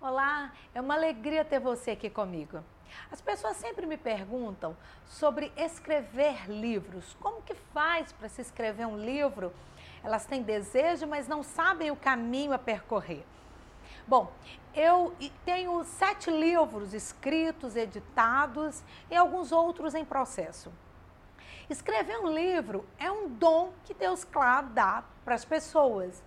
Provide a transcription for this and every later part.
Olá, é uma alegria ter você aqui comigo. As pessoas sempre me perguntam sobre escrever livros. Como que faz para se escrever um livro? Elas têm desejo, mas não sabem o caminho a percorrer. Bom, eu tenho sete livros escritos, editados e alguns outros em processo. Escrever um livro é um dom que Deus, claro, dá para as pessoas.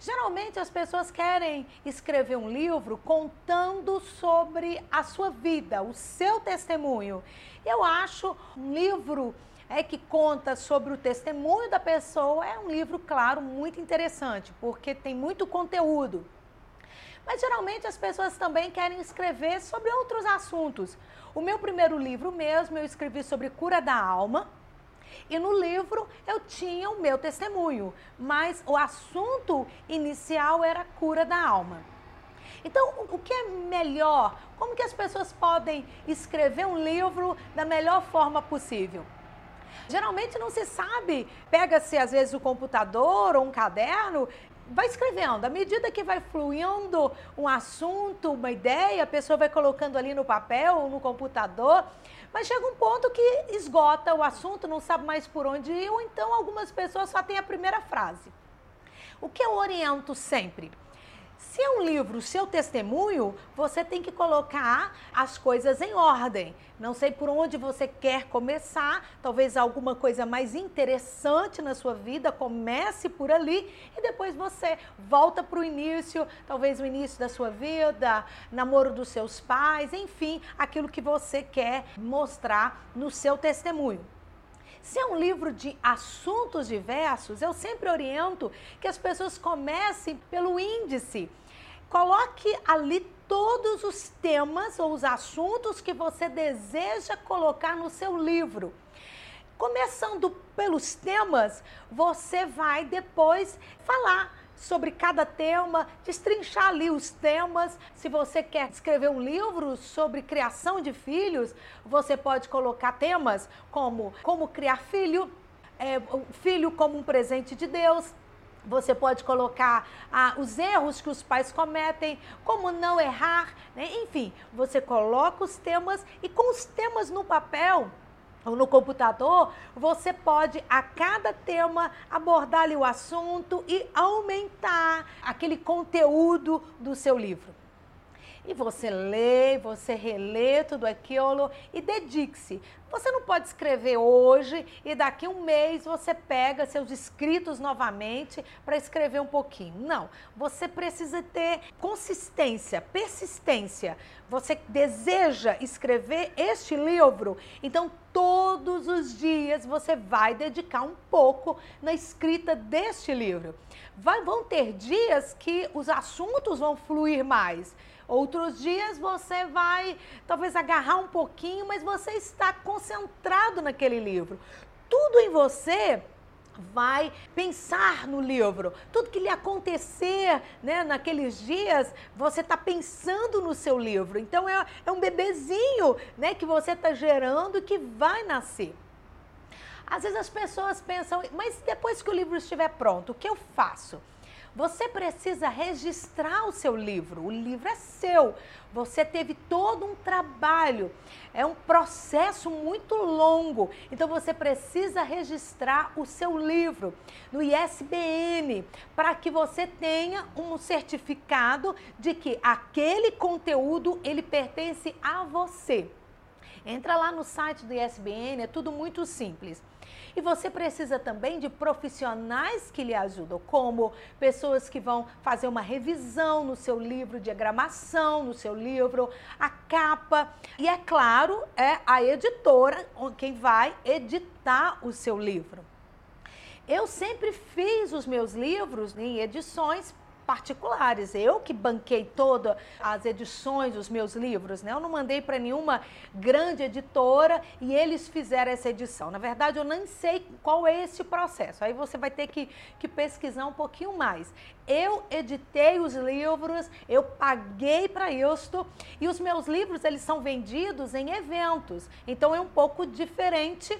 Geralmente as pessoas querem escrever um livro contando sobre a sua vida, o seu testemunho. Eu acho um livro é que conta sobre o testemunho da pessoa é um livro, claro, muito interessante, porque tem muito conteúdo. Mas geralmente as pessoas também querem escrever sobre outros assuntos. O meu primeiro livro mesmo eu escrevi sobre cura da alma e no livro eu tinha o meu testemunho, mas o assunto inicial era cura da alma. Então, o que é melhor? Como que as pessoas podem escrever um livro da melhor forma possível? Geralmente não se sabe, pega-se às vezes o computador ou um caderno vai escrevendo. À medida que vai fluindo um assunto, uma ideia, a pessoa vai colocando ali no papel ou no computador, mas chega um ponto que esgota o assunto, não sabe mais por onde ir, ou então algumas pessoas só têm a primeira frase. O que eu oriento sempre? Se é um livro, seu testemunho, você tem que colocar as coisas em ordem. Não sei por onde você quer começar, talvez alguma coisa mais interessante na sua vida, comece por ali e depois você volta para o início, talvez o início da sua vida, namoro dos seus pais, enfim, aquilo que você quer mostrar no seu testemunho. Se é um livro de assuntos diversos, eu sempre oriento que as pessoas comecem pelo índice. Coloque ali todos os temas ou os assuntos que você deseja colocar no seu livro. Começando pelos temas, você vai depois falar sobre cada tema, destrinchar ali os temas. Se você quer escrever um livro sobre criação de filhos, você pode colocar temas como como criar filho, é, filho como um presente de Deus. Você pode colocar ah, os erros que os pais cometem, como não errar, né? enfim, você coloca os temas e com os temas no papel, ou no computador, você pode a cada tema abordar ali o assunto e aumentar aquele conteúdo do seu livro. E você lê, você relê tudo aquilo e dedique-se. Você não pode escrever hoje e daqui um mês você pega seus escritos novamente para escrever um pouquinho. Não, você precisa ter consistência, persistência. Você deseja escrever este livro, então todos os dias você vai dedicar um pouco na escrita deste livro. Vai, vão ter dias que os assuntos vão fluir mais. Outros dias você vai talvez agarrar um pouquinho, mas você está concentrado naquele livro. Tudo em você vai pensar no livro. Tudo que lhe acontecer né, naqueles dias, você está pensando no seu livro. Então é, é um bebezinho né, que você está gerando e que vai nascer. Às vezes as pessoas pensam, mas depois que o livro estiver pronto, o que eu faço? Você precisa registrar o seu livro. O livro é seu. Você teve todo um trabalho. É um processo muito longo. Então você precisa registrar o seu livro no ISBN para que você tenha um certificado de que aquele conteúdo ele pertence a você. Entra lá no site do ISBN, é tudo muito simples. E você precisa também de profissionais que lhe ajudam, como pessoas que vão fazer uma revisão no seu livro, diagramação no seu livro, a capa. E é claro, é a editora quem vai editar o seu livro. Eu sempre fiz os meus livros em edições particulares. Eu que banquei todas as edições dos meus livros, né? Eu não mandei para nenhuma grande editora e eles fizeram essa edição. Na verdade, eu nem sei qual é esse processo. Aí você vai ter que, que pesquisar um pouquinho mais. Eu editei os livros, eu paguei para isto e os meus livros eles são vendidos em eventos. Então é um pouco diferente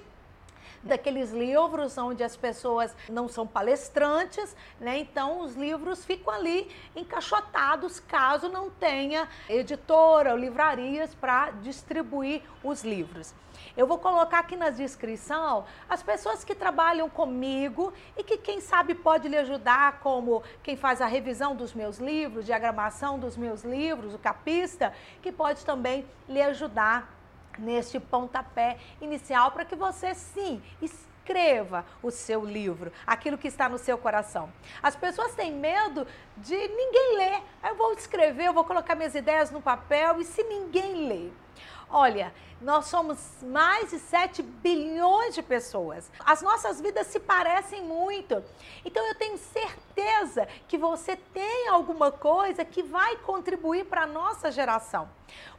daqueles livros onde as pessoas não são palestrantes, né? Então os livros ficam ali encaixotados caso não tenha editora ou livrarias para distribuir os livros. Eu vou colocar aqui na descrição as pessoas que trabalham comigo e que, quem sabe, pode lhe ajudar, como quem faz a revisão dos meus livros, diagramação dos meus livros, o capista, que pode também lhe ajudar neste pontapé inicial para que você, sim, escreva o seu livro, aquilo que está no seu coração. As pessoas têm medo de ninguém ler. Eu vou escrever, eu vou colocar minhas ideias no papel e se ninguém ler. Olha, nós somos mais de 7 bilhões de pessoas. As nossas vidas se parecem muito. Então eu tenho certeza que você tem alguma coisa que vai contribuir para a nossa geração.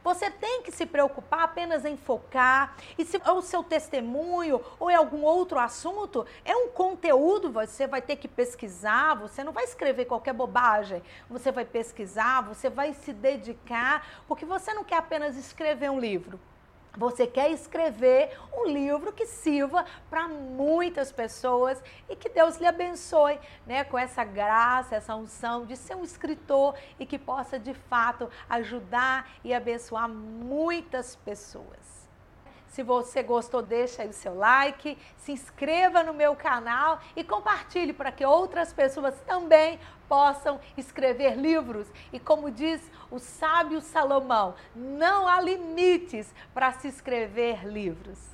Você tem que se preocupar apenas em focar e se é o seu testemunho ou é algum outro assunto, é um conteúdo, você vai ter que pesquisar, você não vai escrever qualquer bobagem. Você vai pesquisar, você vai se dedicar, porque você não quer apenas escrever um livro. Você quer escrever um livro que sirva para muitas pessoas e que Deus lhe abençoe, né, com essa graça, essa unção de ser um escritor e que possa de fato ajudar e abençoar muitas pessoas. Se você gostou, deixa aí o seu like, se inscreva no meu canal e compartilhe para que outras pessoas também possam escrever livros. E como diz o sábio Salomão, não há limites para se escrever livros.